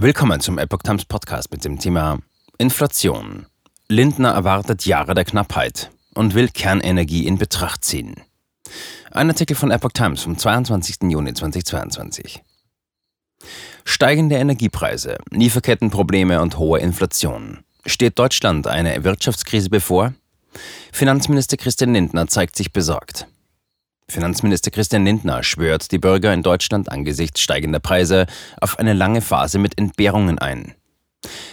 Willkommen zum Epoch Times Podcast mit dem Thema Inflation. Lindner erwartet Jahre der Knappheit und will Kernenergie in Betracht ziehen. Ein Artikel von Epoch Times vom 22. Juni 2022. Steigende Energiepreise, Lieferkettenprobleme und hohe Inflation. Steht Deutschland eine Wirtschaftskrise bevor? Finanzminister Christian Lindner zeigt sich besorgt. Finanzminister Christian Lindner schwört die Bürger in Deutschland angesichts steigender Preise auf eine lange Phase mit Entbehrungen ein.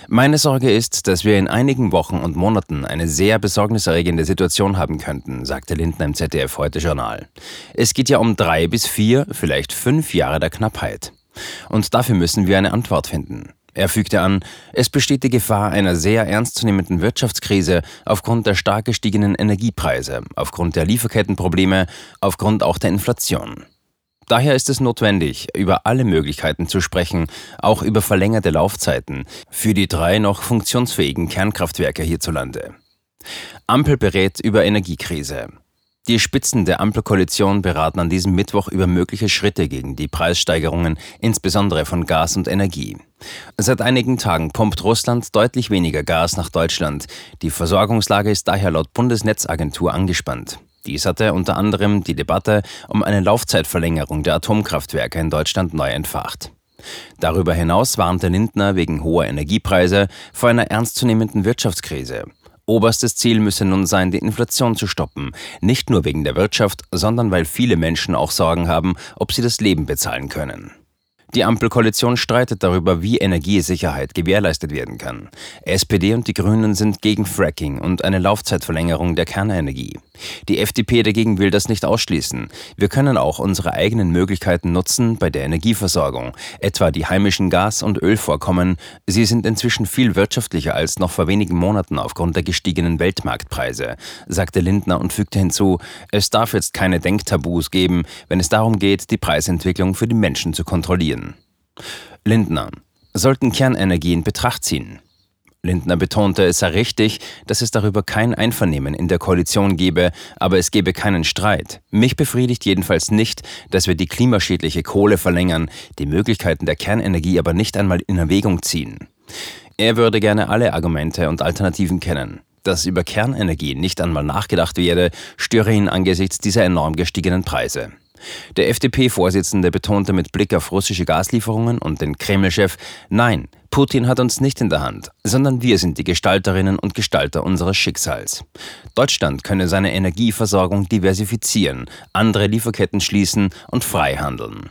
Meine Sorge ist, dass wir in einigen Wochen und Monaten eine sehr besorgniserregende Situation haben könnten, sagte Lindner im ZDF heute Journal. Es geht ja um drei bis vier, vielleicht fünf Jahre der Knappheit. Und dafür müssen wir eine Antwort finden. Er fügte an, es besteht die Gefahr einer sehr ernstzunehmenden Wirtschaftskrise aufgrund der stark gestiegenen Energiepreise, aufgrund der Lieferkettenprobleme, aufgrund auch der Inflation. Daher ist es notwendig, über alle Möglichkeiten zu sprechen, auch über verlängerte Laufzeiten für die drei noch funktionsfähigen Kernkraftwerke hierzulande. Ampel berät über Energiekrise. Die Spitzen der Ampelkoalition beraten an diesem Mittwoch über mögliche Schritte gegen die Preissteigerungen, insbesondere von Gas und Energie. Seit einigen Tagen pumpt Russland deutlich weniger Gas nach Deutschland. Die Versorgungslage ist daher laut Bundesnetzagentur angespannt. Dies hatte unter anderem die Debatte um eine Laufzeitverlängerung der Atomkraftwerke in Deutschland neu entfacht. Darüber hinaus warnte Lindner wegen hoher Energiepreise vor einer ernstzunehmenden Wirtschaftskrise. Oberstes Ziel müsse nun sein, die Inflation zu stoppen. Nicht nur wegen der Wirtschaft, sondern weil viele Menschen auch Sorgen haben, ob sie das Leben bezahlen können. Die Ampelkoalition streitet darüber, wie Energiesicherheit gewährleistet werden kann. SPD und die Grünen sind gegen Fracking und eine Laufzeitverlängerung der Kernenergie. Die FDP dagegen will das nicht ausschließen. Wir können auch unsere eigenen Möglichkeiten nutzen bei der Energieversorgung, etwa die heimischen Gas- und Ölvorkommen. Sie sind inzwischen viel wirtschaftlicher als noch vor wenigen Monaten aufgrund der gestiegenen Weltmarktpreise, sagte Lindner und fügte hinzu, es darf jetzt keine Denktabus geben, wenn es darum geht, die Preisentwicklung für die Menschen zu kontrollieren. Lindner. Sollten Kernenergie in Betracht ziehen. Lindner betonte, es sei richtig, dass es darüber kein Einvernehmen in der Koalition gebe, aber es gebe keinen Streit. Mich befriedigt jedenfalls nicht, dass wir die klimaschädliche Kohle verlängern, die Möglichkeiten der Kernenergie aber nicht einmal in Erwägung ziehen. Er würde gerne alle Argumente und Alternativen kennen. Dass über Kernenergie nicht einmal nachgedacht werde, störe ihn angesichts dieser enorm gestiegenen Preise. Der FDP-Vorsitzende betonte mit Blick auf russische Gaslieferungen und den Kreml-Chef, nein, Putin hat uns nicht in der Hand, sondern wir sind die Gestalterinnen und Gestalter unseres Schicksals. Deutschland könne seine Energieversorgung diversifizieren, andere Lieferketten schließen und frei handeln.